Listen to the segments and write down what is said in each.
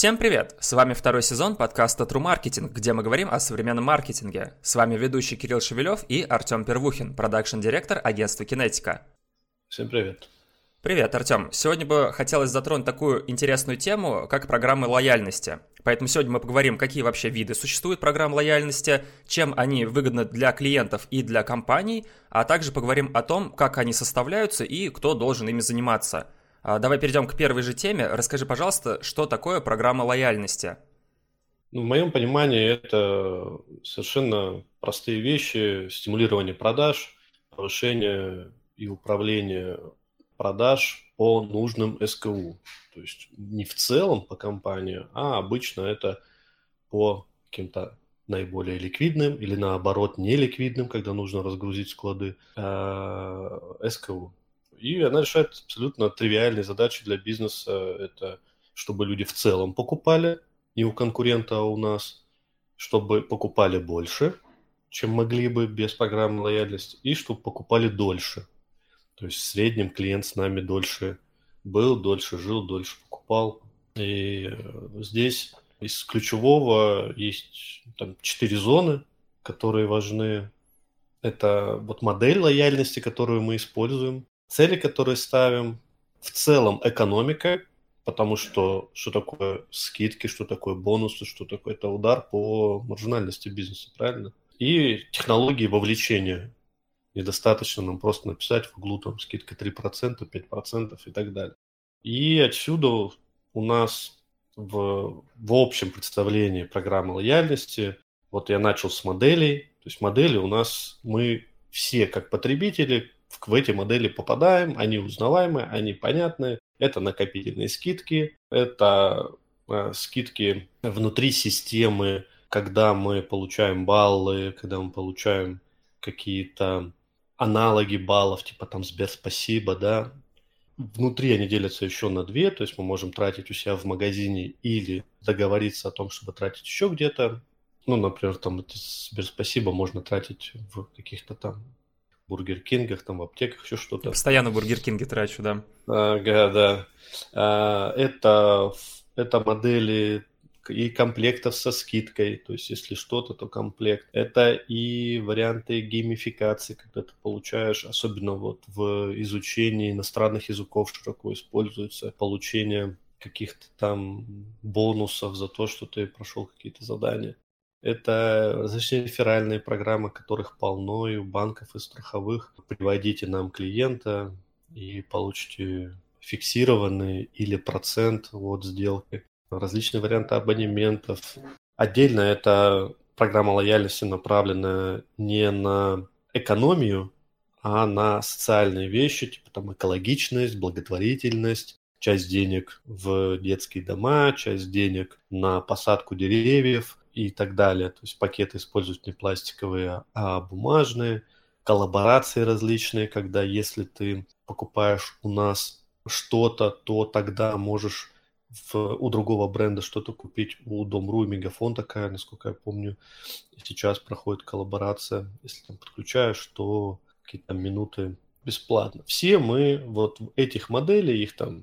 Всем привет! С вами второй сезон подкаста True Marketing, где мы говорим о современном маркетинге. С вами ведущий Кирилл Шевелев и Артем Первухин, продакшн-директор агентства Кинетика. Всем привет! Привет, Артем. Сегодня бы хотелось затронуть такую интересную тему, как программы лояльности. Поэтому сегодня мы поговорим, какие вообще виды существуют программ лояльности, чем они выгодны для клиентов и для компаний, а также поговорим о том, как они составляются и кто должен ими заниматься – давай перейдем к первой же теме. Расскажи, пожалуйста, что такое программа лояльности? Ну, в моем понимании это совершенно простые вещи. Стимулирование продаж, повышение и управление продаж по нужным СКУ. То есть не в целом по компании, а обычно это по каким-то наиболее ликвидным или наоборот неликвидным, когда нужно разгрузить склады, а, СКУ. И она решает абсолютно тривиальные задачи для бизнеса. Это чтобы люди в целом покупали, не у конкурента, а у нас, чтобы покупали больше, чем могли бы без программы лояльности, и чтобы покупали дольше. То есть в среднем клиент с нами дольше был, дольше жил, дольше покупал. И э, здесь из ключевого есть там четыре зоны, которые важны. Это вот модель лояльности, которую мы используем цели, которые ставим, в целом экономика, потому что что такое скидки, что такое бонусы, что такое это удар по маржинальности бизнеса, правильно? И технологии вовлечения. Недостаточно нам просто написать в углу там скидка 3%, 5% и так далее. И отсюда у нас в, в общем представлении программы лояльности, вот я начал с моделей, то есть модели у нас мы все как потребители в эти модели попадаем, они узнаваемые, они понятные. Это накопительные скидки, это э, скидки внутри системы, когда мы получаем баллы, когда мы получаем какие-то аналоги баллов, типа там Сбер спасибо, да. Внутри они делятся еще на две, то есть мы можем тратить у себя в магазине или договориться о том, чтобы тратить еще где-то. Ну, например, там Сбер спасибо можно тратить в каких-то там Бургер Кингах, там в аптеках, еще что-то. Постоянно Бургер Кинге трачу, да. Ага, да. А, это, это модели и комплектов со скидкой, то есть если что-то, то комплект. Это и варианты геймификации, когда ты получаешь, особенно вот в изучении иностранных языков широко используется, получение каких-то там бонусов за то, что ты прошел какие-то задания. Это различные реферальные программы, которых полно и у банков, и страховых. Приводите нам клиента и получите фиксированный или процент от сделки. Различные варианты абонементов. Отдельно это программа лояльности направлена не на экономию, а на социальные вещи, типа там экологичность, благотворительность, часть денег в детские дома, часть денег на посадку деревьев, и так далее. То есть пакеты используют не пластиковые, а бумажные, коллаборации различные, когда если ты покупаешь у нас что-то, то тогда можешь в, у другого бренда что-то купить. У Дом.ру и Мегафон такая, насколько я помню, сейчас проходит коллаборация. Если там подключаешь, то какие-то минуты бесплатно. Все мы вот этих моделей, их там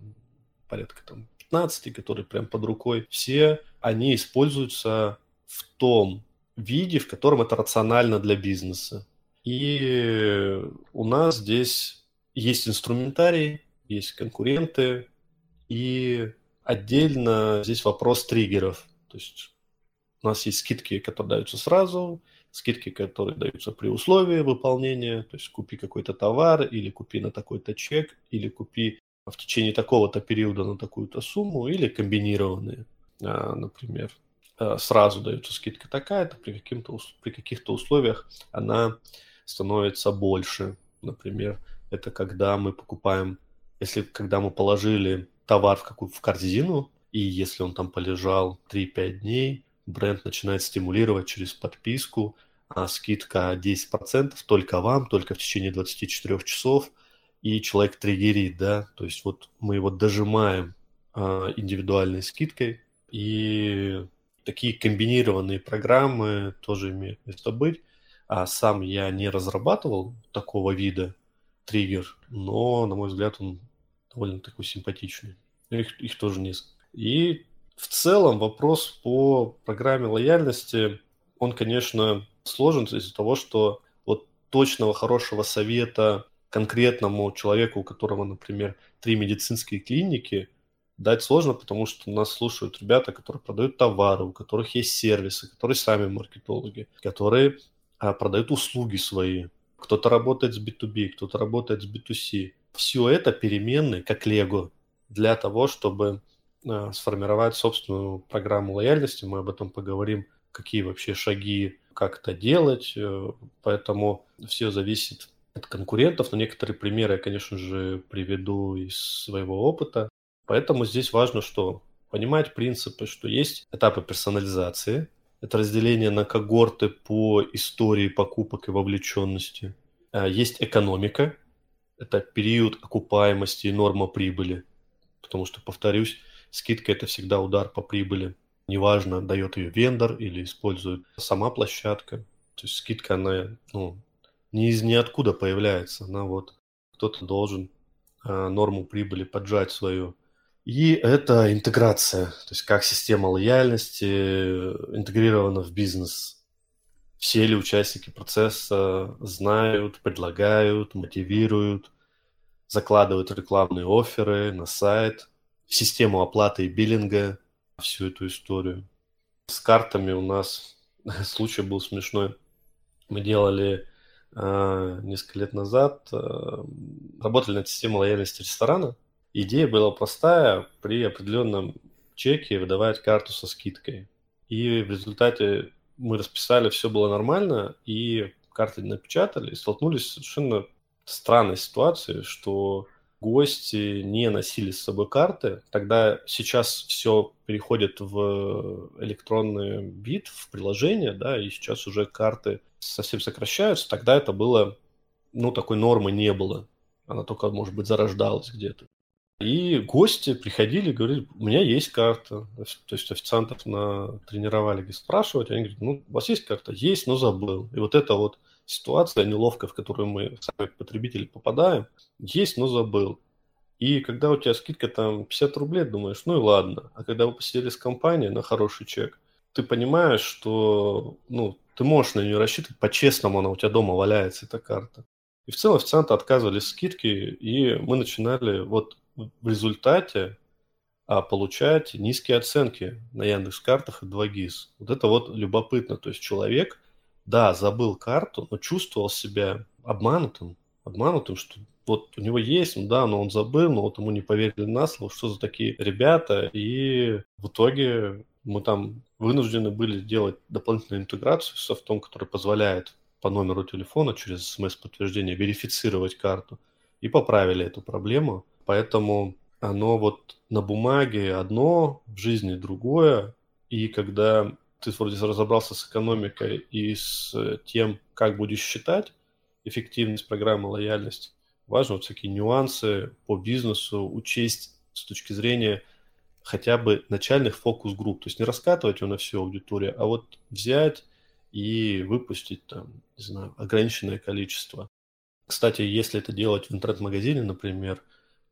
порядка там 15, которые прям под рукой, все они используются в том виде, в котором это рационально для бизнеса. И у нас здесь есть инструментарий, есть конкуренты, и отдельно здесь вопрос триггеров. То есть у нас есть скидки, которые даются сразу, скидки, которые даются при условии выполнения, то есть купи какой-то товар, или купи на такой-то чек, или купи в течение такого-то периода на такую-то сумму, или комбинированные, а, например. Э, сразу дается скидка такая-то, при, каким-то, при каких-то условиях она становится больше. Например, это когда мы покупаем, если когда мы положили товар в какую в корзину, и если он там полежал 3-5 дней, бренд начинает стимулировать через подписку, а скидка 10% только вам, только в течение 24 часов, и человек триггерит, да, то есть вот мы его дожимаем а, индивидуальной скидкой, и такие комбинированные программы тоже имеют место быть. А сам я не разрабатывал такого вида триггер, но, на мой взгляд, он довольно такой симпатичный. Их, их тоже несколько. И В целом вопрос по программе лояльности, он, конечно, сложен из-за того, что вот точного хорошего совета конкретному человеку, у которого, например, три медицинские клиники, дать сложно, потому что нас слушают ребята, которые продают товары, у которых есть сервисы, которые сами маркетологи, которые а, продают услуги свои. Кто-то работает с B2B, кто-то работает с B2C. Все это переменные, как Лего, для того, чтобы а, сформировать собственную программу лояльности. Мы об этом поговорим, какие вообще шаги, как это делать. Э, поэтому все зависит от конкурентов. Но некоторые примеры я, конечно же, приведу из своего опыта. Поэтому здесь важно, что понимать принципы, что есть этапы персонализации, это разделение на когорты по истории покупок и вовлеченности. А, есть экономика, это период окупаемости и норма прибыли. Потому что, повторюсь, скидка – это всегда удар по прибыли. Неважно, дает ее вендор или использует сама площадка. То есть скидка, она ну, не из ниоткуда появляется. Она вот кто-то должен а, норму прибыли поджать свою. И это интеграция, то есть как система лояльности интегрирована в бизнес. Все ли участники процесса знают, предлагают, мотивируют, закладывают рекламные оферы на сайт, систему оплаты и биллинга, всю эту историю. С картами у нас случай был смешной. Мы делали э, несколько лет назад, э, работали над системой лояльности ресторана – Идея была простая, при определенном чеке выдавать карту со скидкой. И в результате мы расписали, все было нормально, и карты напечатали, и столкнулись с совершенно странной ситуацией, что гости не носили с собой карты. Тогда сейчас все переходит в электронный бит, в приложение, да, и сейчас уже карты совсем сокращаются. Тогда это было, ну, такой нормы не было. Она только, может быть, зарождалась где-то. И гости приходили, говорили, у меня есть карта. То есть официантов на тренировали спрашивать, они говорят, ну, у вас есть карта? Есть, но забыл. И вот эта вот ситуация неловкая, в которую мы сами потребители попадаем, есть, но забыл. И когда у тебя скидка там 50 рублей, думаешь, ну и ладно. А когда вы посидели с компанией на хороший чек, ты понимаешь, что ну, ты можешь на нее рассчитывать, по-честному она у тебя дома валяется, эта карта. И в целом официанты отказывались скидки, и мы начинали вот в результате а, получать низкие оценки на Яндекс картах и 2GIS. Вот это вот любопытно. То есть человек, да, забыл карту, но чувствовал себя обманутым, обманутым, что вот у него есть, ну да, но он забыл, но вот ему не поверили на слово, что за такие ребята, и в итоге мы там вынуждены были делать дополнительную интеграцию с софтом, который позволяет по номеру телефона через смс-подтверждение верифицировать карту, и поправили эту проблему. Поэтому оно вот на бумаге одно, в жизни другое. И когда ты вроде разобрался с экономикой и с тем, как будешь считать эффективность программы лояльности, важно вот всякие нюансы по бизнесу учесть с точки зрения хотя бы начальных фокус-групп. То есть не раскатывать его на всю аудиторию, а вот взять и выпустить там, не знаю, ограниченное количество. Кстати, если это делать в интернет-магазине, например,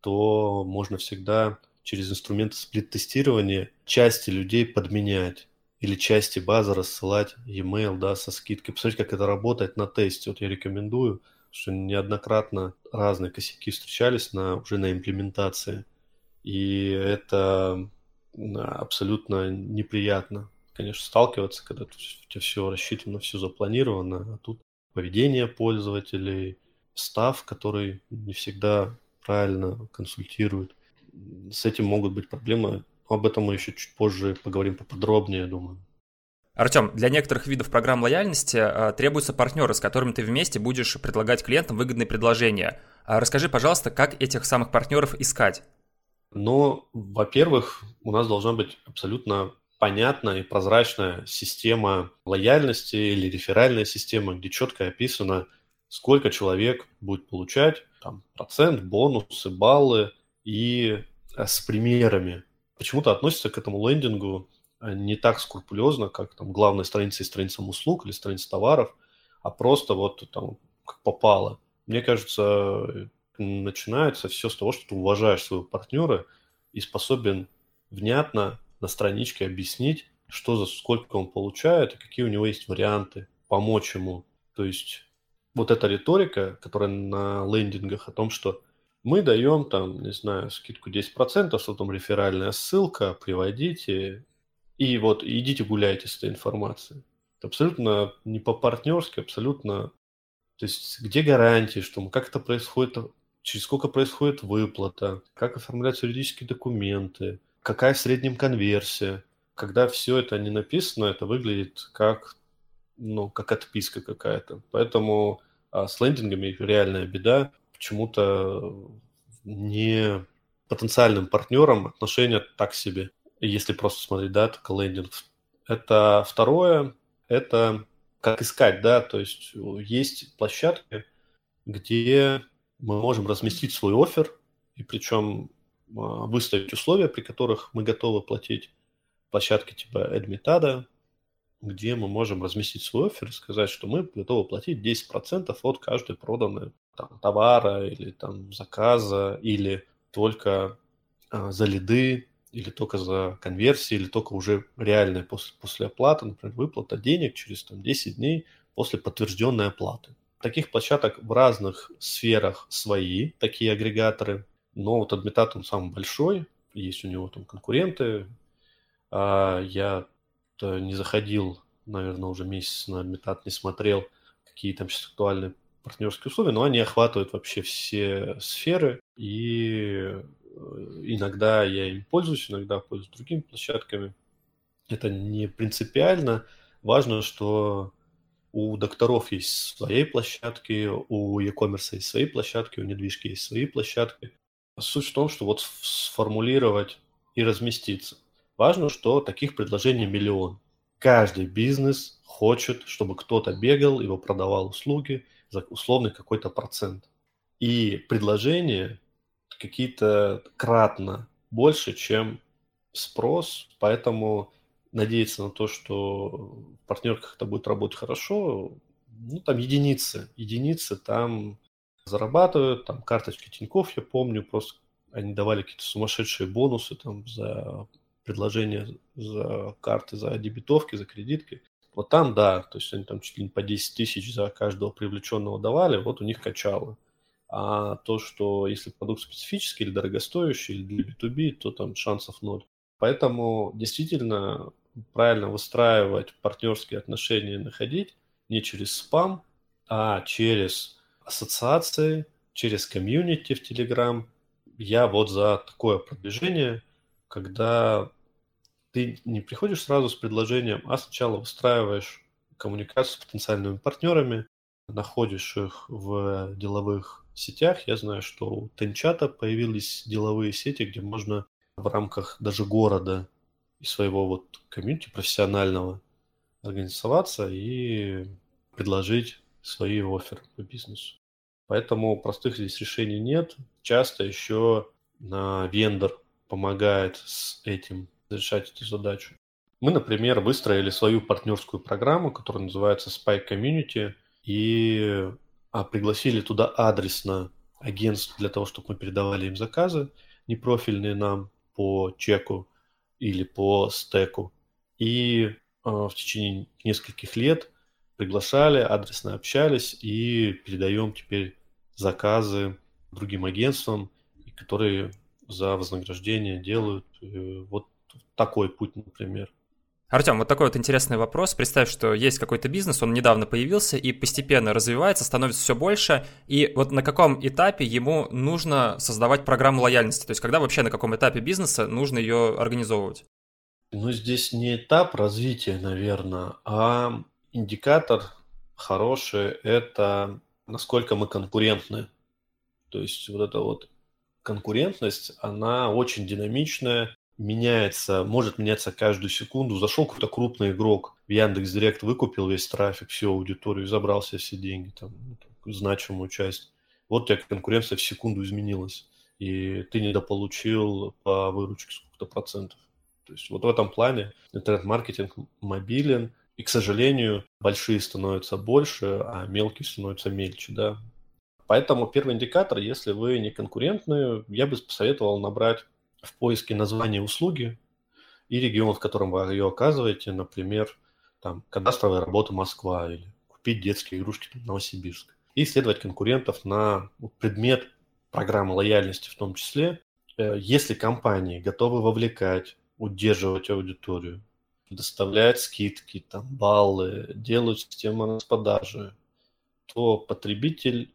то можно всегда через инструменты сплит-тестирования части людей подменять или части базы рассылать e-mail, да, со скидкой. Посмотрите, как это работает на тесте. Вот я рекомендую, что неоднократно разные косяки встречались на, уже на имплементации. И это абсолютно неприятно, конечно, сталкиваться, когда у тебя все рассчитано, все запланировано, а тут поведение пользователей, став, который не всегда правильно консультируют. С этим могут быть проблемы. Об этом мы еще чуть позже поговорим поподробнее, я думаю. Артем, для некоторых видов программ лояльности а, требуются партнеры, с которыми ты вместе будешь предлагать клиентам выгодные предложения. А расскажи, пожалуйста, как этих самых партнеров искать? Ну, во-первых, у нас должна быть абсолютно понятная и прозрачная система лояльности или реферальная система, где четко описано, сколько человек будет получать там, процент, бонусы, баллы и э, с примерами. Почему-то относятся к этому лендингу э, не так скрупулезно, как там главная страница и страница услуг или страница товаров, а просто вот там как попало. Мне кажется, начинается все с того, что ты уважаешь своего партнера и способен внятно на страничке объяснить, что за сколько он получает и какие у него есть варианты, помочь ему. То есть вот эта риторика, которая на лендингах о том, что мы даем там, не знаю, скидку 10%, что там реферальная ссылка, приводите, и вот идите гуляйте с этой информацией. Это абсолютно не по-партнерски, абсолютно... То есть где гарантии, что как это происходит, через сколько происходит выплата, как оформляются юридические документы, какая в среднем конверсия. Когда все это не написано, это выглядит как, ну, как отписка какая-то. Поэтому а с лендингами реальная беда. Почему-то не потенциальным партнерам отношения так себе, если просто смотреть, да, только лендинг. Это второе, это как искать, да, то есть есть площадки, где мы можем разместить свой офер, и причем а, выставить условия, при которых мы готовы платить площадки типа Admitada, где мы можем разместить свой офер и сказать, что мы готовы платить 10% от каждой проданной там, товара или там заказа, или только а, за лиды, или только за конверсии, или только уже реальная после, после оплаты, например, выплата денег через там, 10 дней после подтвержденной оплаты. Таких площадок в разных сферах свои, такие агрегаторы, но вот Admitat он самый большой, есть у него там конкуренты. А я не заходил, наверное, уже месяц на Admitat, не смотрел, какие там сейчас актуальные партнерские условия, но они охватывают вообще все сферы, и э, иногда я им пользуюсь, иногда пользуюсь другими площадками. Это не принципиально. Важно, что у докторов есть свои площадки, у e-commerce есть свои площадки, у недвижки есть свои площадки. Суть в том, что вот сформулировать и разместиться. Важно, что таких предложений миллион. Каждый бизнес хочет, чтобы кто-то бегал, его продавал услуги, за условный какой-то процент. И предложения какие-то кратно больше, чем спрос, поэтому надеяться на то, что в партнерках это будет работать хорошо, ну, там единицы. Единицы там зарабатывают, там карточки Тинькофф, я помню, просто они давали какие-то сумасшедшие бонусы там за предложения, за карты, за дебетовки, за кредитки. Вот там, да, то есть они там чуть ли не по 10 тысяч за каждого привлеченного давали, вот у них качало. А то, что если продукт специфический или дорогостоящий, или для B2B, то там шансов ноль. Поэтому действительно правильно выстраивать партнерские отношения, находить не через спам, а через ассоциации, через комьюнити в Telegram. Я вот за такое продвижение, когда ты не приходишь сразу с предложением, а сначала выстраиваешь коммуникацию с потенциальными партнерами, находишь их в деловых сетях. Я знаю, что у Тенчата появились деловые сети, где можно в рамках даже города и своего вот комьюнити профессионального организоваться и предложить свои оферы по бизнесу. Поэтому простых здесь решений нет. Часто еще на вендор помогает с этим решать эту задачу. Мы, например, выстроили свою партнерскую программу, которая называется Spy Community, и а, пригласили туда адресно агентств для того, чтобы мы передавали им заказы, непрофильные нам по чеку или по стеку. И э, в течение нескольких лет приглашали, адресно общались и передаем теперь заказы другим агентствам, которые за вознаграждение делают э, вот такой путь, например. Артем, вот такой вот интересный вопрос. Представь, что есть какой-то бизнес, он недавно появился и постепенно развивается, становится все больше. И вот на каком этапе ему нужно создавать программу лояльности? То есть когда вообще на каком этапе бизнеса нужно ее организовывать? Ну, здесь не этап развития, наверное, а индикатор хороший – это насколько мы конкурентны. То есть вот эта вот конкурентность, она очень динамичная, меняется, может меняться каждую секунду. Зашел какой-то крупный игрок в Яндекс Директ, выкупил весь трафик, всю аудиторию, забрал себе все деньги, там, ну, значимую часть. Вот у тебя конкуренция в секунду изменилась, и ты недополучил по выручке сколько-то процентов. То есть вот в этом плане интернет-маркетинг мобилен, и, к сожалению, большие становятся больше, а мелкие становятся мельче, да. Поэтому первый индикатор, если вы не конкурентны, я бы посоветовал набрать в поиске названия услуги и регион, в котором вы ее оказываете, например, там, кадастровая работа Москва или купить детские игрушки там, Новосибирск. И исследовать конкурентов на предмет программы лояльности в том числе. Э, если компании готовы вовлекать, удерживать аудиторию, доставлять скидки, там, баллы, делают систему распродажи, то потребитель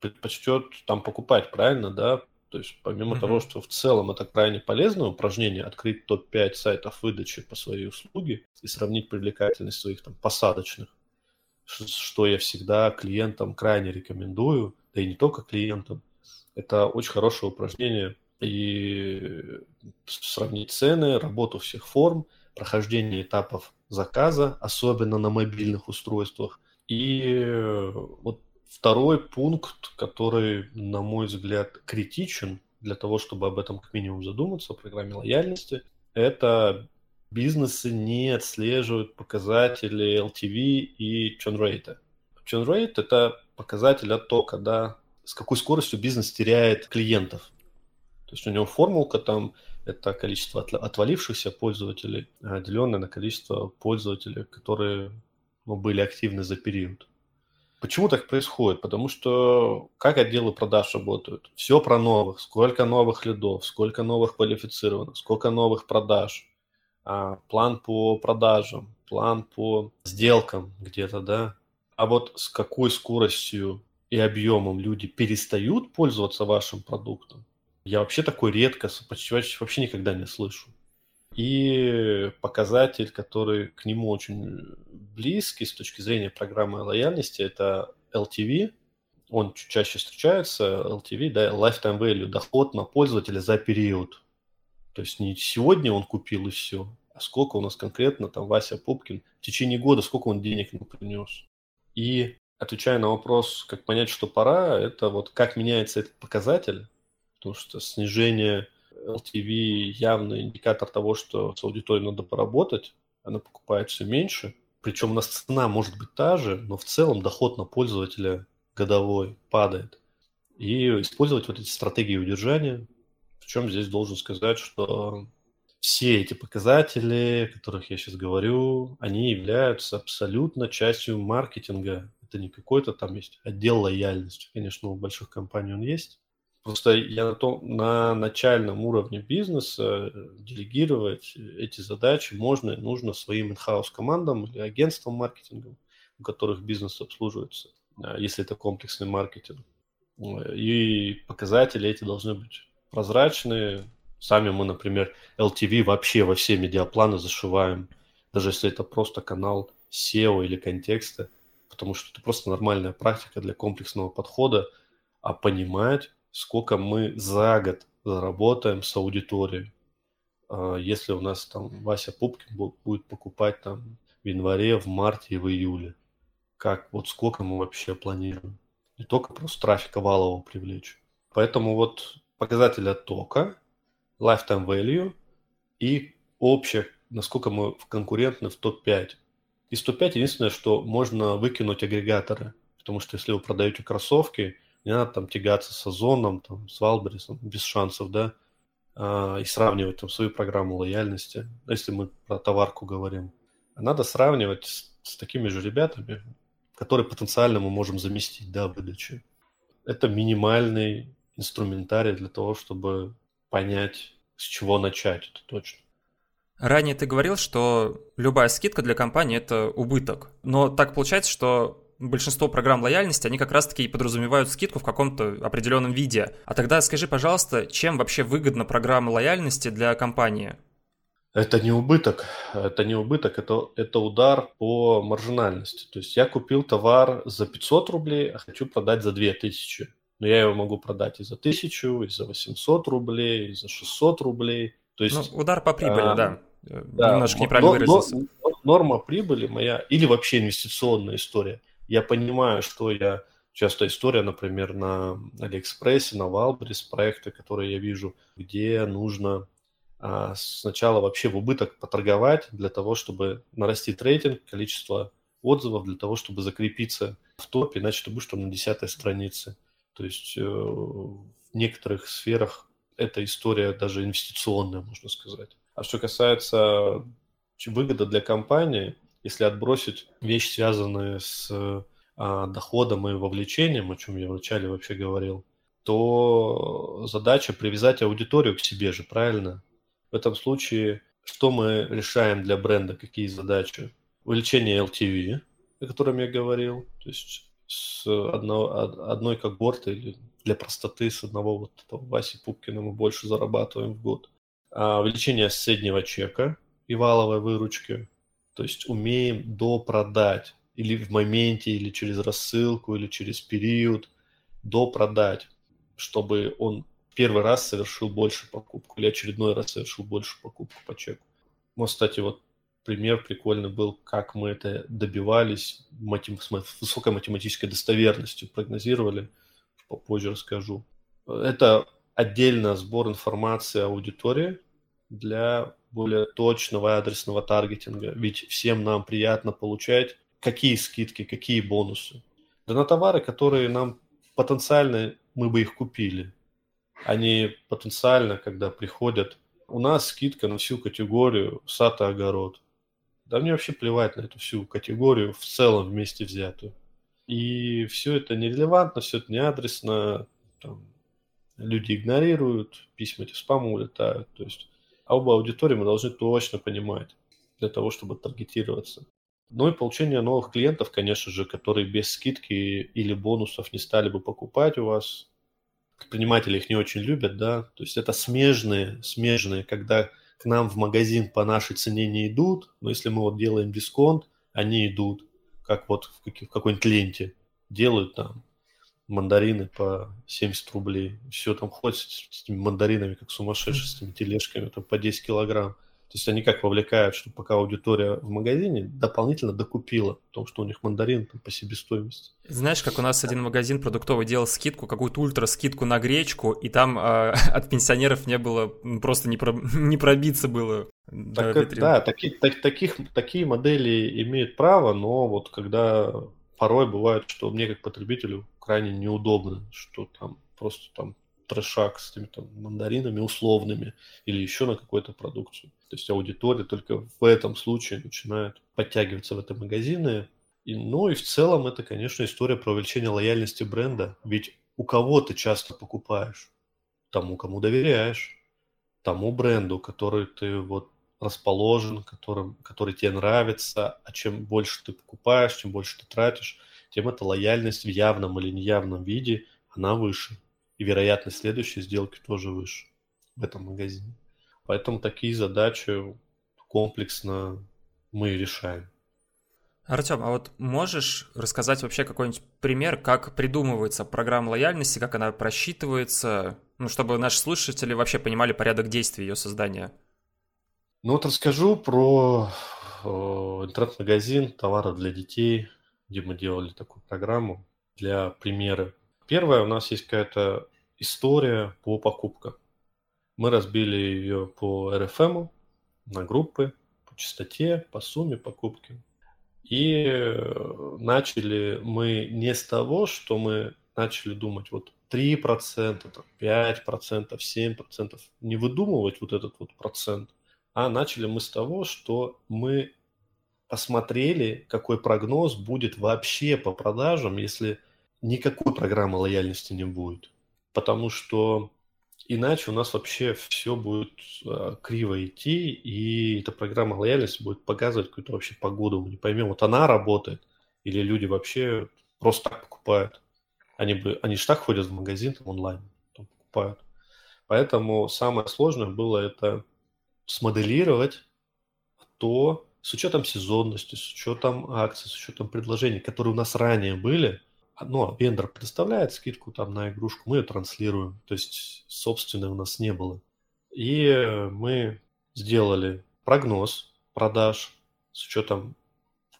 предпочтет там покупать, правильно, да? То есть помимо mm-hmm. того, что в целом это крайне полезное упражнение, открыть топ-5 сайтов выдачи по своей услуге и сравнить привлекательность своих там посадочных, что я всегда клиентам крайне рекомендую, да и не только клиентам. Это очень хорошее упражнение и сравнить цены, работу всех форм, прохождение этапов заказа, особенно на мобильных устройствах. И вот Второй пункт, который, на мой взгляд, критичен для того, чтобы об этом как минимум задуматься, о программе лояльности, это бизнесы не отслеживают показатели LTV и churn rate. Churn rate – это показатель оттока, да, с какой скоростью бизнес теряет клиентов. То есть у него формулка там – это количество отвалившихся пользователей, деленное на количество пользователей, которые ну, были активны за период. Почему так происходит? Потому что как отделы продаж работают? Все про новых. Сколько новых лидов, сколько новых квалифицированных, сколько новых продаж, а, план по продажам, план по сделкам где-то, да. А вот с какой скоростью и объемом люди перестают пользоваться вашим продуктом, я вообще такой редко, почти вообще никогда не слышу. И показатель, который к нему очень близкий с точки зрения программы лояльности, это LTV. Он чуть чаще встречается, LTV, да, Lifetime Value, доход на пользователя за период. То есть не сегодня он купил и все, а сколько у нас конкретно там Вася Пупкин в течение года, сколько он денег ему принес. И отвечая на вопрос, как понять, что пора, это вот как меняется этот показатель, потому что снижение LTV явный индикатор того, что с аудиторией надо поработать, она покупает все меньше. Причем у нас цена может быть та же, но в целом доход на пользователя годовой падает. И использовать вот эти стратегии удержания. Причем здесь должен сказать, что все эти показатели, о которых я сейчас говорю, они являются абсолютно частью маркетинга. Это не какой-то там есть отдел лояльности. Конечно, у больших компаний он есть, Просто я на, том, на начальном уровне бизнеса э, делегировать эти задачи можно и нужно своим инхаус командам или агентствам маркетинга, у которых бизнес обслуживается, а, если это комплексный маркетинг. И показатели эти должны быть прозрачные. Сами мы, например, LTV вообще во все медиапланы зашиваем, даже если это просто канал SEO или контекста, потому что это просто нормальная практика для комплексного подхода, а понимать, сколько мы за год заработаем с аудиторией. А, если у нас там Вася Пупкин будет покупать там в январе, в марте и в июле. Как, вот сколько мы вообще планируем. Не только просто трафика валового привлечь. Поэтому вот показатель оттока, lifetime value и общее, насколько мы конкурентны в топ-5. Из топ-5 единственное, что можно выкинуть агрегаторы. Потому что если вы продаете кроссовки – не надо там тягаться с Озоном, там, с Валберисом, без шансов, да, а, и сравнивать там свою программу лояльности, если мы про товарку говорим. Надо сравнивать с, с такими же ребятами, которые потенциально мы можем заместить, да, выдачи. Это минимальный инструментарий для того, чтобы понять, с чего начать, это точно. Ранее ты говорил, что любая скидка для компании – это убыток. Но так получается, что большинство программ лояльности, они как раз-таки и подразумевают скидку в каком-то определенном виде. А тогда скажи, пожалуйста, чем вообще выгодна программа лояльности для компании? Это не убыток, это не убыток, это, это удар по маржинальности. То есть я купил товар за 500 рублей, а хочу продать за 2000. Но я его могу продать и за 1000, и за 800 рублей, и за 600 рублей. То есть, ну, удар по прибыли, а, да. да. Немножко неправильно но, выразился. Но, норма прибыли моя, или вообще инвестиционная история, я понимаю, что я часто история, например, на Алиэкспрессе, на Валбрис, проекты, которые я вижу, где нужно а, сначала вообще в убыток поторговать для того, чтобы нарастить рейтинг, количество отзывов, для того, чтобы закрепиться в топе, иначе ты будешь там на десятой странице. То есть э, в некоторых сферах эта история даже инвестиционная, можно сказать. А что касается выгоды для компании, если отбросить вещи, связанные с а, доходом и вовлечением, о чем я вначале вообще говорил, то задача привязать аудиторию к себе же, правильно? В этом случае что мы решаем для бренда, какие задачи? Увеличение LTV, о котором я говорил, то есть с одного, одной когорты или для простоты с одного вот этого Васи Пупкина мы больше зарабатываем в год. А увеличение среднего чека и валовой выручки, то есть умеем допродать или в моменте, или через рассылку, или через период допродать, чтобы он первый раз совершил больше покупку или очередной раз совершил больше покупку по чеку. Ну, кстати, вот пример прикольный был, как мы это добивались матем... с высокой математической достоверностью, прогнозировали, попозже расскажу. Это отдельно сбор информации о аудитории для более точного адресного таргетинга. Ведь всем нам приятно получать какие скидки, какие бонусы. Да на товары, которые нам потенциально мы бы их купили. Они потенциально, когда приходят, у нас скидка на всю категорию сад и огород. Да мне вообще плевать на эту всю категорию в целом вместе взятую. И все это нерелевантно, все это не адресно, там, люди игнорируют, письма эти спамом улетают. То есть а оба аудитории мы должны точно понимать для того, чтобы таргетироваться. Ну и получение новых клиентов, конечно же, которые без скидки или бонусов не стали бы покупать у вас. Предприниматели их не очень любят, да. То есть это смежные, смежные, когда к нам в магазин по нашей цене не идут, но если мы вот делаем дисконт, они идут, как вот в, в какой-нибудь ленте, делают там мандарины по 70 рублей. Все там ходят с этими мандаринами, как сумасшедшие, с этими тележками, там по 10 килограмм. То есть они как вовлекают, что пока аудитория в магазине дополнительно докупила, потому что у них мандарин там, по себестоимости. Знаешь, как у нас один магазин продуктовый делал скидку, какую-то ультра скидку на гречку, и там э, от пенсионеров не было, просто не, про, не пробиться было. Так, это, да, таки, так, таких, такие модели имеют право, но вот когда порой бывает, что мне как потребителю крайне неудобно, что там просто там трешак с этими там мандаринами условными или еще на какую-то продукцию. То есть аудитория только в этом случае начинает подтягиваться в эти магазины. И, ну и в целом это, конечно, история про увеличение лояльности бренда. Ведь у кого ты часто покупаешь? Тому, кому доверяешь. Тому бренду, который ты вот расположен, которым, который тебе нравится, а чем больше ты покупаешь, чем больше ты тратишь, тем эта лояльность в явном или неявном виде, она выше и вероятность следующей сделки тоже выше в этом магазине. Поэтому такие задачи комплексно мы решаем. Артем, а вот можешь рассказать вообще какой-нибудь пример, как придумывается программа лояльности, как она просчитывается, ну, чтобы наши слушатели вообще понимали порядок действий ее создания? Ну вот расскажу про интернет-магазин товаров для детей, где мы делали такую программу для примера Первое, у нас есть какая-то история по покупкам. Мы разбили ее по RFM, на группы, по частоте, по сумме покупки. И э, начали мы не с того, что мы начали думать, вот 3%, 5%, 7%, не выдумывать вот этот вот процент, а начали мы с того, что мы посмотрели, какой прогноз будет вообще по продажам, если никакой программы лояльности не будет. Потому что иначе у нас вообще все будет э, криво идти, и эта программа лояльности будет показывать какую-то вообще погоду. Мы не поймем, вот она работает, или люди вообще просто так покупают. Они, бы, они же так ходят в магазин там, онлайн, там покупают. Поэтому самое сложное было это смоделировать то, с учетом сезонности, с учетом акций, с учетом предложений, которые у нас ранее были – ну, вендор предоставляет скидку там на игрушку, мы ее транслируем. То есть собственной у нас не было. И мы сделали прогноз продаж с учетом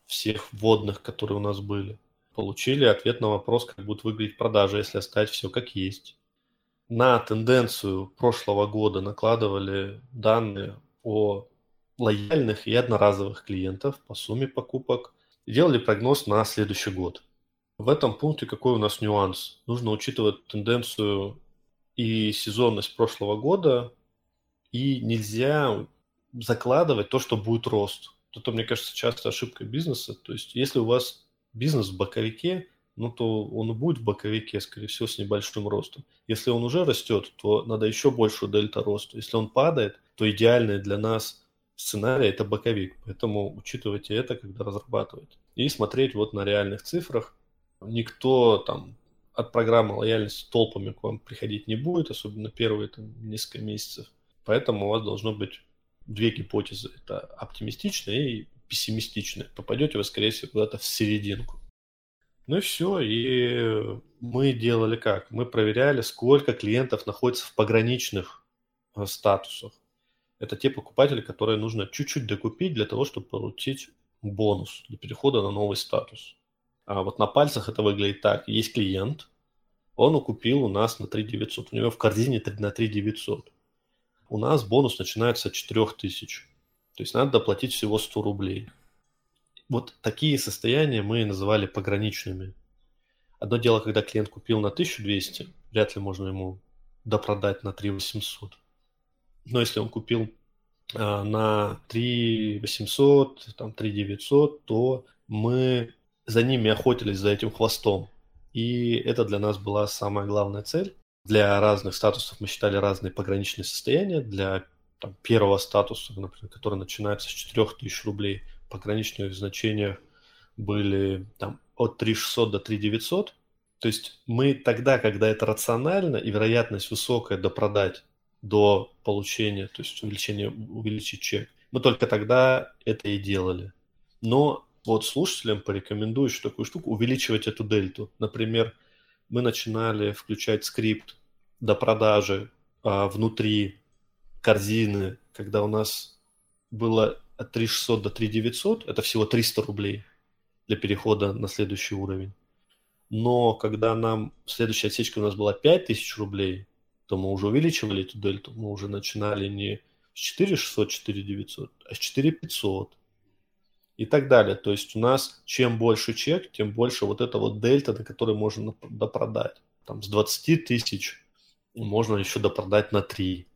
всех вводных, которые у нас были. Получили ответ на вопрос, как будут выглядеть продажи, если оставить все как есть. На тенденцию прошлого года накладывали данные о лояльных и одноразовых клиентов по сумме покупок. Делали прогноз на следующий год. В этом пункте какой у нас нюанс? Нужно учитывать тенденцию и сезонность прошлого года, и нельзя закладывать то, что будет рост. Это, мне кажется, часто ошибка бизнеса. То есть, если у вас бизнес в боковике, ну, то он и будет в боковике, скорее всего, с небольшим ростом. Если он уже растет, то надо еще большую дельта росту. Если он падает, то идеальный для нас сценарий – это боковик. Поэтому учитывайте это, когда разрабатываете. И смотреть вот на реальных цифрах. Никто там от программы лояльности толпами к вам приходить не будет, особенно первые там, несколько месяцев. Поэтому у вас должно быть две гипотезы. Это оптимистичная и пессимистичная. Попадете вы, скорее всего, куда-то в серединку. Ну и все. И мы делали как? Мы проверяли, сколько клиентов находится в пограничных э, статусах. Это те покупатели, которые нужно чуть-чуть докупить для того, чтобы получить бонус для перехода на новый статус. А вот на пальцах это выглядит так. Есть клиент, он купил у нас на 3 900. У него в корзине на 3 900 у нас бонус начинается от 4000. То есть надо доплатить всего 100 рублей. Вот такие состояния мы называли пограничными. Одно дело, когда клиент купил на 1200, вряд ли можно ему допродать на 3800. Но если он купил а, на 3800, там 3900, то мы за ними охотились, за этим хвостом. И это для нас была самая главная цель. Для разных статусов мы считали разные пограничные состояния. Для там, первого статуса, например, который начинается с 4000 рублей, пограничные значения были там, от 3600 до 3900. То есть мы тогда, когда это рационально и вероятность высокая допродать до получения, то есть увеличения, увеличить чек, мы только тогда это и делали. Но вот слушателям порекомендую еще такую штуку, увеличивать эту дельту. Например, мы начинали включать скрипт до продажи а, внутри корзины, когда у нас было от 3600 до 3900, это всего 300 рублей для перехода на следующий уровень. Но когда нам следующая отсечка у нас была 5000 рублей, то мы уже увеличивали эту дельту. Мы уже начинали не с 4600, 4900, а с 4500 и так далее. То есть у нас чем больше чек, тем больше вот эта вот дельта, на которой можно допродать. Там с 20 тысяч можно еще допродать на 3.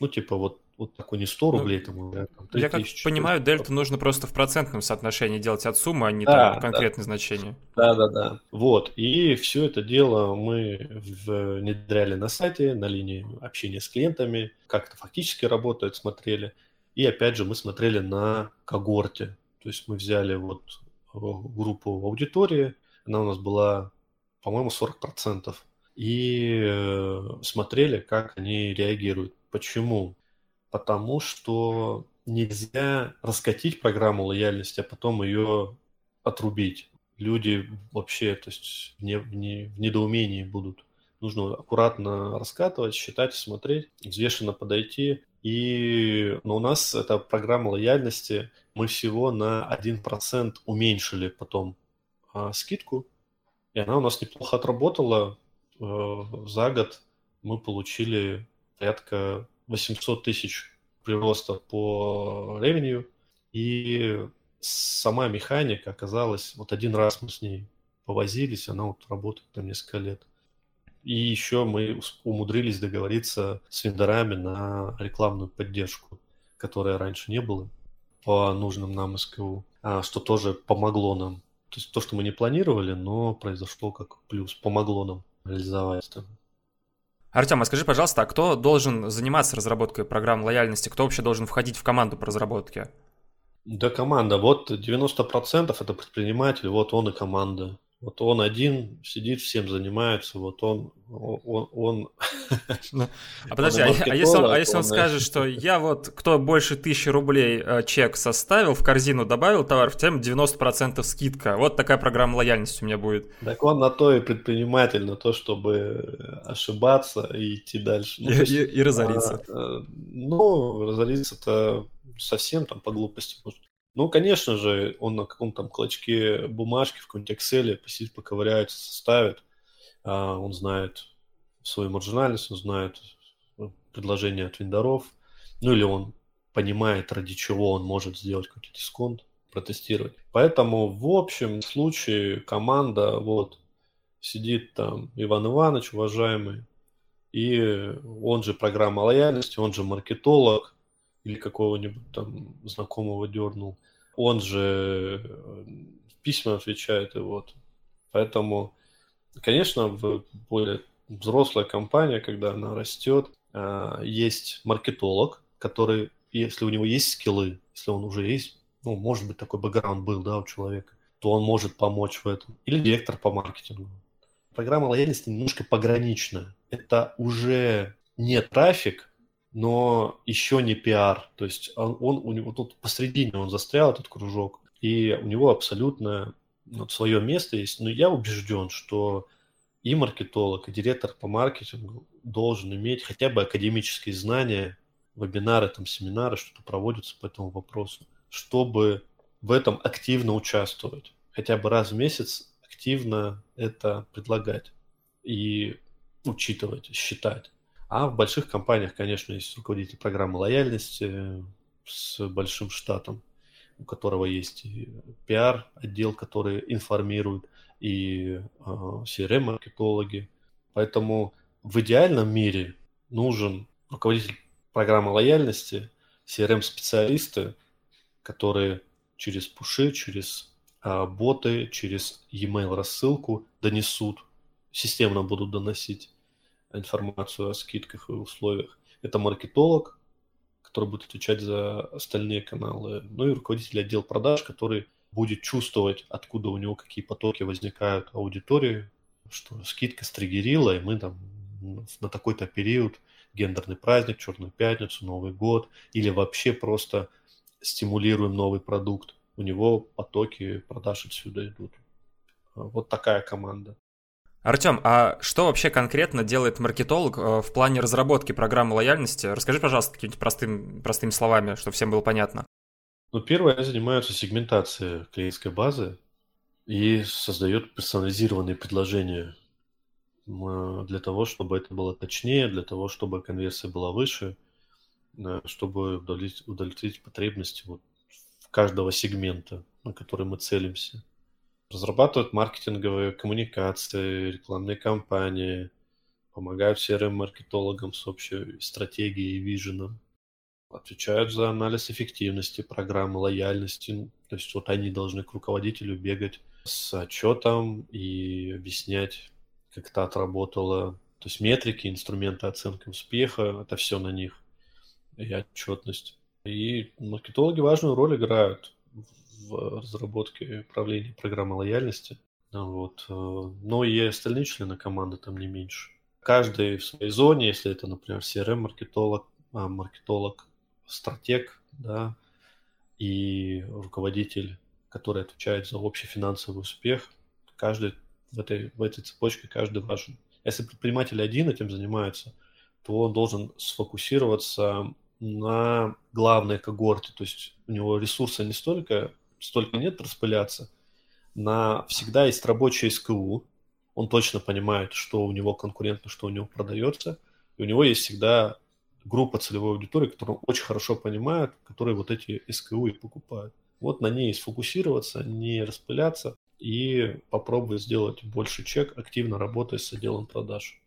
Ну, типа вот, вот такой не 100 ну, рублей, ну, там, да, там Я как понимаю, дельту нужно просто в процентном соотношении делать от суммы, а не да, там конкретное да. значение. Да, да, да. Вот. И все это дело мы внедряли на сайте, на линии общения с клиентами, как это фактически работает, смотрели. И опять же мы смотрели на когорте. То есть мы взяли вот э, группу аудитории, она у нас была, по-моему, 40%, и э, смотрели, как они реагируют. Почему? Потому что нельзя раскатить программу лояльности, а потом ее отрубить. Люди вообще, то есть в, не, не, в недоумении будут. Нужно аккуратно раскатывать, считать, смотреть, взвешенно подойти и но у нас эта программа лояльности, мы всего на 1% уменьшили потом а, скидку, и она у нас неплохо отработала. Э, за год мы получили порядка 800 тысяч прироста по ревенью, и сама механика оказалась, вот один раз мы с ней повозились, она вот работает там несколько лет. И еще мы умудрились договориться с вендорами на рекламную поддержку, которая раньше не было по нужным нам СКУ, а, что тоже помогло нам. То есть то, что мы не планировали, но произошло как плюс, помогло нам реализовать это. Артем, а скажи, пожалуйста, а кто должен заниматься разработкой программ лояльности? Кто вообще должен входить в команду по разработке? Да, команда. Вот 90% это предприниматель, вот он и команда. Вот он один сидит, всем занимается, вот он... он, он ну, а подожди, а, а, если он, а если он, он скажет, что я вот, кто больше тысячи рублей э, чек составил, в корзину добавил товар, в тем 90% скидка. Вот такая программа лояльности у меня будет. Так он на то и предприниматель, на то, чтобы ошибаться и идти дальше. Ну, и, есть, и, и разориться. А, ну, разориться-то совсем там по глупости может. Ну, конечно же, он на каком-то там клочке бумажки, в каком-нибудь Excel посидит, поковыряется, составит. А, он знает свою маржинальность, он знает ну, предложения от вендоров. Ну, или он понимает, ради чего он может сделать какой-то дисконт, протестировать. Поэтому в общем случае команда вот сидит там Иван Иванович, уважаемый, и он же программа лояльности, он же маркетолог, или какого-нибудь там знакомого дернул. Он же э, письма отвечает и вот. Поэтому, конечно, в более взрослая компания, когда она растет, а, есть маркетолог, который, если у него есть скиллы, если он уже есть, ну, может быть, такой бэкграунд был, да, у человека, то он может помочь в этом. Или директор по маркетингу. Программа лояльности немножко пограничная. Это уже не трафик, но еще не пиар. То есть он, он у него тут посредине он застрял, этот кружок, и у него абсолютно вот, свое место есть. Но я убежден, что и маркетолог, и директор по маркетингу должен иметь хотя бы академические знания, вебинары, там, семинары, что-то проводятся по этому вопросу, чтобы в этом активно участвовать. Хотя бы раз в месяц активно это предлагать и учитывать, считать. А в больших компаниях, конечно, есть руководитель программы лояльности с большим штатом, у которого есть пиар-отдел, который информирует, и CRM-маркетологи. А, Поэтому в идеальном мире нужен руководитель программы лояльности, CRM-специалисты, которые через пуши, через а, боты, через e-mail рассылку донесут, системно будут доносить информацию о скидках и условиях. Это маркетолог, который будет отвечать за остальные каналы, ну и руководитель отдел продаж, который будет чувствовать, откуда у него какие потоки возникают аудитории, что скидка стригерила, и мы там на такой-то период, гендерный праздник, Черную пятницу, Новый год, или вообще просто стимулируем новый продукт, у него потоки продаж отсюда идут. Вот такая команда. Артем, а что вообще конкретно делает маркетолог э, в плане разработки программы лояльности? Расскажи, пожалуйста, какими-то простым, простыми словами, чтобы всем было понятно. Ну, первое, занимаются сегментацией клиентской базы и создает персонализированные предложения для того, чтобы это было точнее, для того, чтобы конверсия была выше, э, чтобы удовлетворить потребности вот каждого сегмента, на который мы целимся. Разрабатывают маркетинговые коммуникации, рекламные кампании, помогают CRM-маркетологам с общей стратегией и виженом отвечают за анализ эффективности программы, лояльности. То есть вот они должны к руководителю бегать с отчетом и объяснять, как это отработало. То есть метрики, инструменты оценки успеха, это все на них. И отчетность. И маркетологи важную роль играют в разработке и управлении программы лояльности. Вот. Но и остальные члены команды там не меньше. Каждый в своей зоне, если это, например, CRM-маркетолог, а, маркетолог стратег, да, и руководитель, который отвечает за общий финансовый успех. Каждый в этой, в этой цепочке каждый важен. Если предприниматель один этим занимается, то он должен сфокусироваться на главной когорте, то есть у него ресурса не столько, столько нет распыляться, на всегда есть рабочий СКУ, он точно понимает, что у него конкурентно, что у него продается, и у него есть всегда группа целевой аудитории, которую очень хорошо понимают, которые вот эти СКУ и покупают. Вот на ней сфокусироваться, не распыляться и попробовать сделать больше чек, активно работая с отделом продаж,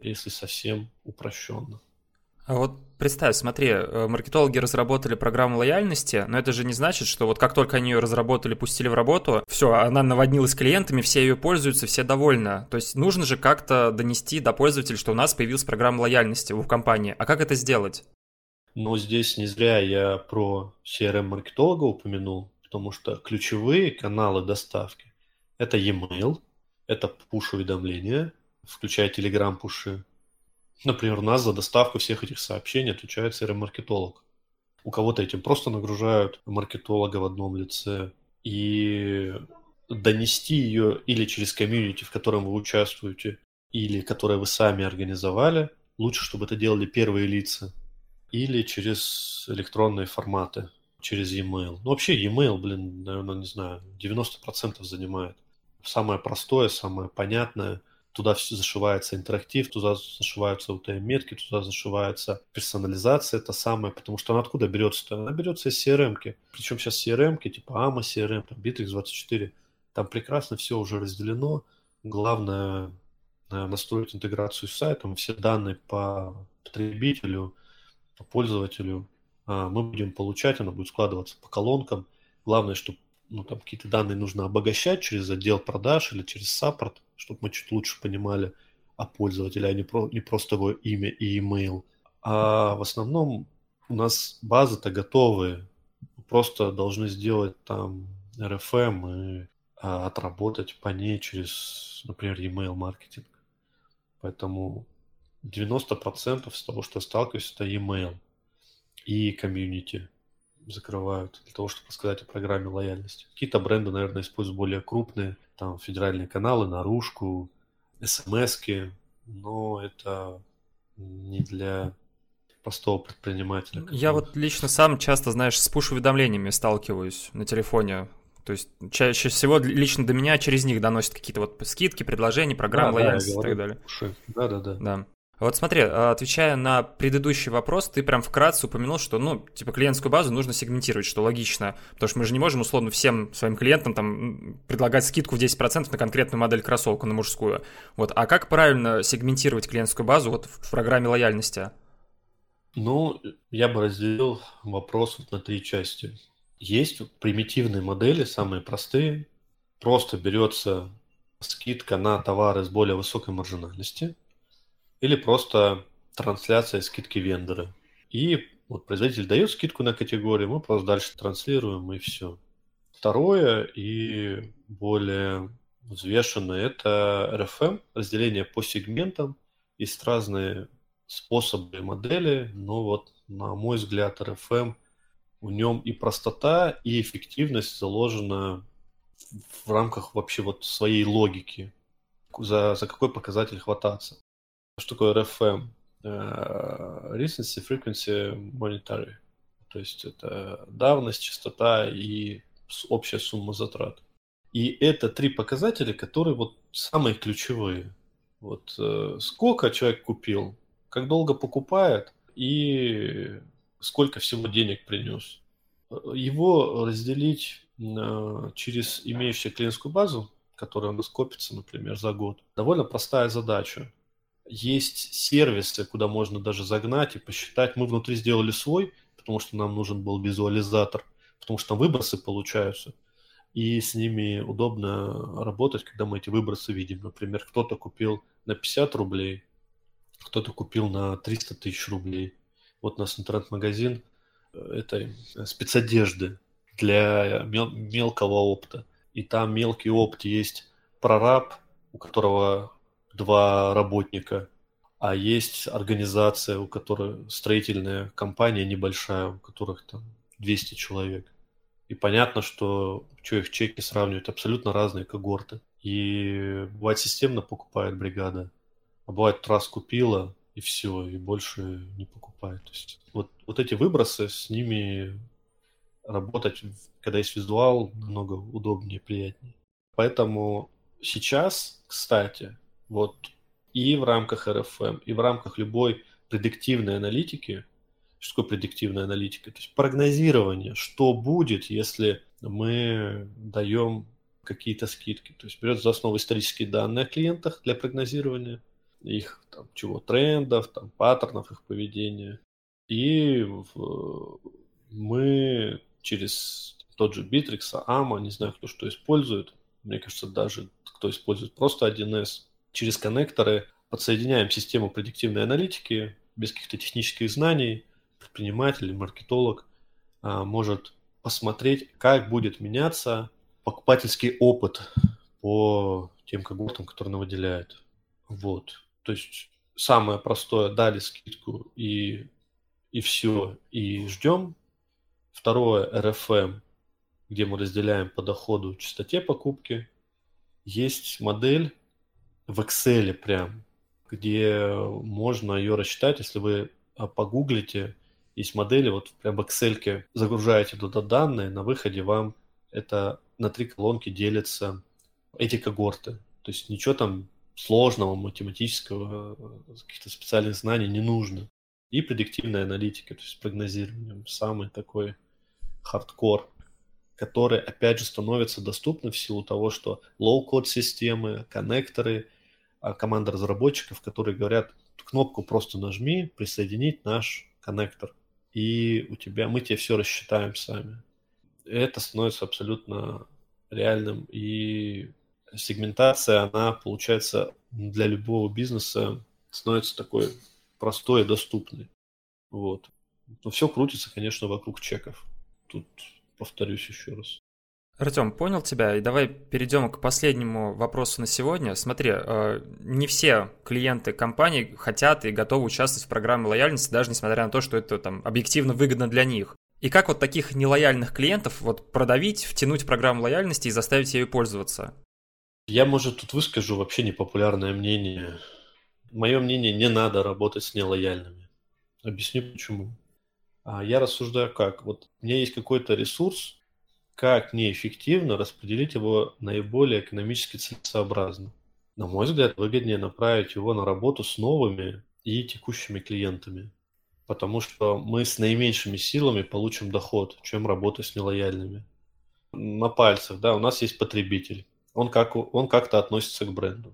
если совсем упрощенно. А вот представь, смотри, э, маркетологи разработали программу лояльности, но это же не значит, что вот как только они ее разработали, пустили в работу, все, она наводнилась клиентами, все ее пользуются, все довольны. То есть нужно же как-то донести до пользователя, что у нас появилась программа лояльности в компании. А как это сделать? Ну, здесь не зря я про CRM-маркетолога упомянул, потому что ключевые каналы доставки – это e-mail, это push-уведомления, включая Telegram-пуши, Например, у нас за доставку всех этих сообщений отвечает CRM-маркетолог. У кого-то этим просто нагружают маркетолога в одном лице. И донести ее или через комьюнити, в котором вы участвуете, или которое вы сами организовали, лучше, чтобы это делали первые лица, или через электронные форматы, через e-mail. Ну, вообще e-mail, блин, наверное, не знаю, 90% занимает. Самое простое, самое понятное – туда все зашивается интерактив, туда зашиваются UTM-метки, туда зашивается персонализация, это самое, потому что она откуда берется-то? Она берется из CRM-ки. Причем сейчас CRM-ки, типа AMA CRM, там Bittrex24, там прекрасно все уже разделено. Главное э, настроить интеграцию с сайтом, все данные по потребителю, по пользователю а, мы будем получать, она будет складываться по колонкам. Главное, чтобы ну, там какие-то данные нужно обогащать через отдел продаж или через саппорт, чтобы мы чуть лучше понимали о пользователе, а не, про, не просто его имя и email. А в основном у нас базы-то готовые. Просто должны сделать там RFM и а, отработать по ней через, например, email маркетинг. Поэтому 90% с того, что сталкиваюсь, это email и комьюнити закрывают для того, чтобы сказать о программе лояльности. Какие-то бренды, наверное, используют более крупные, там федеральные каналы, наружку, смс-ки, но это не для простого предпринимателя. Я вот лично сам часто, знаешь, с пуш-уведомлениями сталкиваюсь на телефоне. То есть чаще всего лично до меня через них доносят какие-то вот скидки, предложения, программы да, лояльности да, и так далее. Да, да, да. Да. Вот смотри, а, отвечая на предыдущий вопрос, ты прям вкратце упомянул, что, ну, типа, клиентскую базу нужно сегментировать, что логично, потому что мы же не можем, условно, всем своим клиентам там предлагать скидку в 10% на конкретную модель кроссовка, на мужскую. Вот, а как правильно сегментировать клиентскую базу вот в программе лояльности? Ну, я бы разделил вопрос вот на три части. Есть примитивные модели, самые простые. Просто берется скидка на товары с более высокой маржинальности – или просто трансляция скидки вендора. И вот производитель дает скидку на категорию, мы просто дальше транслируем и все. Второе и более взвешенное – это RFM, разделение по сегментам. Есть разные способы и модели, но вот на мой взгляд RFM, в нем и простота, и эффективность заложена в рамках вообще вот своей логики, за, за какой показатель хвататься. Что такое RFM? Uh, э, Recency Frequency Monetary. То есть это давность, частота и общая сумма затрат. И это три показателя, которые вот самые ключевые. Вот э, сколько человек купил, как долго покупает и сколько всего денег принес. Его разделить э, через имеющую клиентскую базу, которая у нас копится, например, за год, довольно простая задача есть сервисы, куда можно даже загнать и посчитать. Мы внутри сделали свой, потому что нам нужен был визуализатор, потому что там выбросы получаются. И с ними удобно работать, когда мы эти выбросы видим. Например, кто-то купил на 50 рублей, кто-то купил на 300 тысяч рублей. Вот у нас интернет-магазин э, этой э, спецодежды для мел- мелкого опыта. И там мелкий опт есть прораб, у которого два работника, а есть организация, у которой строительная компания небольшая, у которых там 200 человек. И понятно, что что их чеки сравнивают, абсолютно разные когорты. И бывает системно покупает бригада, а бывает раз купила, и все, и больше не покупает. То есть вот, вот эти выбросы, с ними работать, когда есть визуал, намного удобнее, приятнее. Поэтому сейчас, кстати, вот и в рамках РФМ, и в рамках любой предиктивной аналитики, что такое предиктивная аналитика? То есть прогнозирование, что будет, если мы даем какие-то скидки. То есть берет за основу исторические данные о клиентах для прогнозирования их там, чего, трендов, там, паттернов их поведения. И в, мы через тот же Bittrex, AMA, не знаю, кто что использует, мне кажется, даже кто использует просто 1С, через коннекторы подсоединяем систему предиктивной аналитики без каких-то технических знаний. Предприниматель или маркетолог а, может посмотреть, как будет меняться покупательский опыт по тем когортам, которые она выделяет. Вот. То есть самое простое, дали скидку и, и все, и ждем. Второе, RFM, где мы разделяем по доходу частоте покупки. Есть модель в Excel прям, где можно ее рассчитать, если вы а, погуглите, есть модели, вот прям в Excel загружаете туда данные, на выходе вам это на три колонки делятся эти когорты. То есть ничего там сложного, математического, каких-то специальных знаний не нужно. И предиктивная аналитика, то есть прогнозирование, самый такой хардкор, который, опять же, становится доступным в силу того, что low-code системы, коннекторы команда разработчиков, которые говорят, кнопку просто нажми, присоединить наш коннектор. и у тебя, мы тебе все рассчитаем сами. Это становится абсолютно реальным, и сегментация, она, получается, для любого бизнеса становится такой простой и доступной. Вот. Но все крутится, конечно, вокруг чеков. Тут повторюсь еще раз. Артем, понял тебя, и давай перейдем к последнему вопросу на сегодня. Смотри, э, не все клиенты компании хотят и готовы участвовать в программе лояльности, даже несмотря на то, что это там объективно выгодно для них. И как вот таких нелояльных клиентов вот продавить, втянуть в программу лояльности и заставить ею пользоваться? Я, может, тут выскажу вообще непопулярное мнение. Мое мнение, не надо работать с нелояльными. Объясню почему. А я рассуждаю как. Вот у меня есть какой-то ресурс, как неэффективно распределить его наиболее экономически целесообразно. На мой взгляд, выгоднее направить его на работу с новыми и текущими клиентами, потому что мы с наименьшими силами получим доход, чем работа с нелояльными. На пальцах, да, у нас есть потребитель, он, как, он как-то относится к бренду.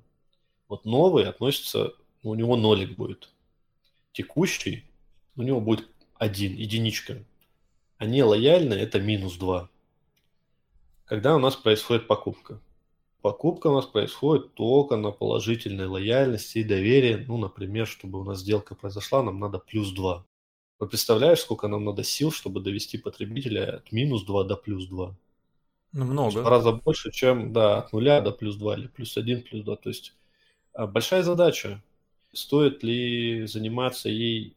Вот новый относится, у него нолик будет. Текущий, у него будет один, единичка. А нелояльный – это минус два когда у нас происходит покупка. Покупка у нас происходит только на положительной лояльности и доверии. Ну, например, чтобы у нас сделка произошла, нам надо плюс 2. Вы представляешь, сколько нам надо сил, чтобы довести потребителя от минус 2 до плюс 2? Ну, много. В раза больше, чем да, от нуля до плюс 2 или плюс 1, плюс 2. То есть а, большая задача. Стоит ли заниматься ей,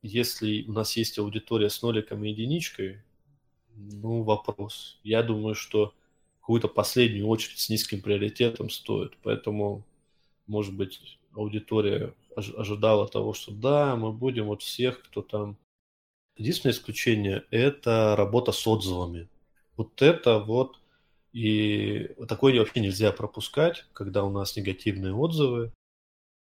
если у нас есть аудитория с ноликом и единичкой, ну, вопрос. Я думаю, что какую-то последнюю очередь с низким приоритетом стоит. Поэтому, может быть, аудитория ожидала того, что да, мы будем вот всех, кто там... Единственное исключение – это работа с отзывами. Вот это вот и такое вообще нельзя пропускать, когда у нас негативные отзывы.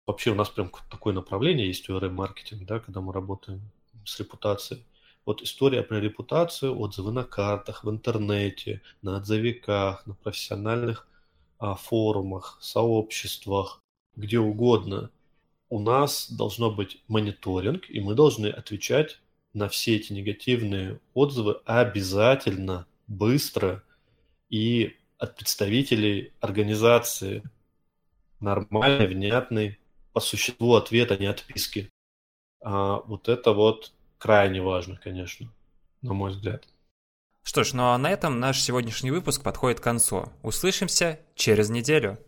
Вообще у нас прям такое направление есть URM-маркетинг, да, когда мы работаем с репутацией. Вот история про репутацию, отзывы на картах, в интернете, на отзывиках, на профессиональных а, форумах, сообществах, где угодно. У нас должно быть мониторинг, и мы должны отвечать на все эти негативные отзывы обязательно, быстро и от представителей организации нормальный, внятный, по существу ответ, а не отписки. А, вот это вот крайне важно, конечно, на мой взгляд. Что ж, ну а на этом наш сегодняшний выпуск подходит к концу. Услышимся через неделю.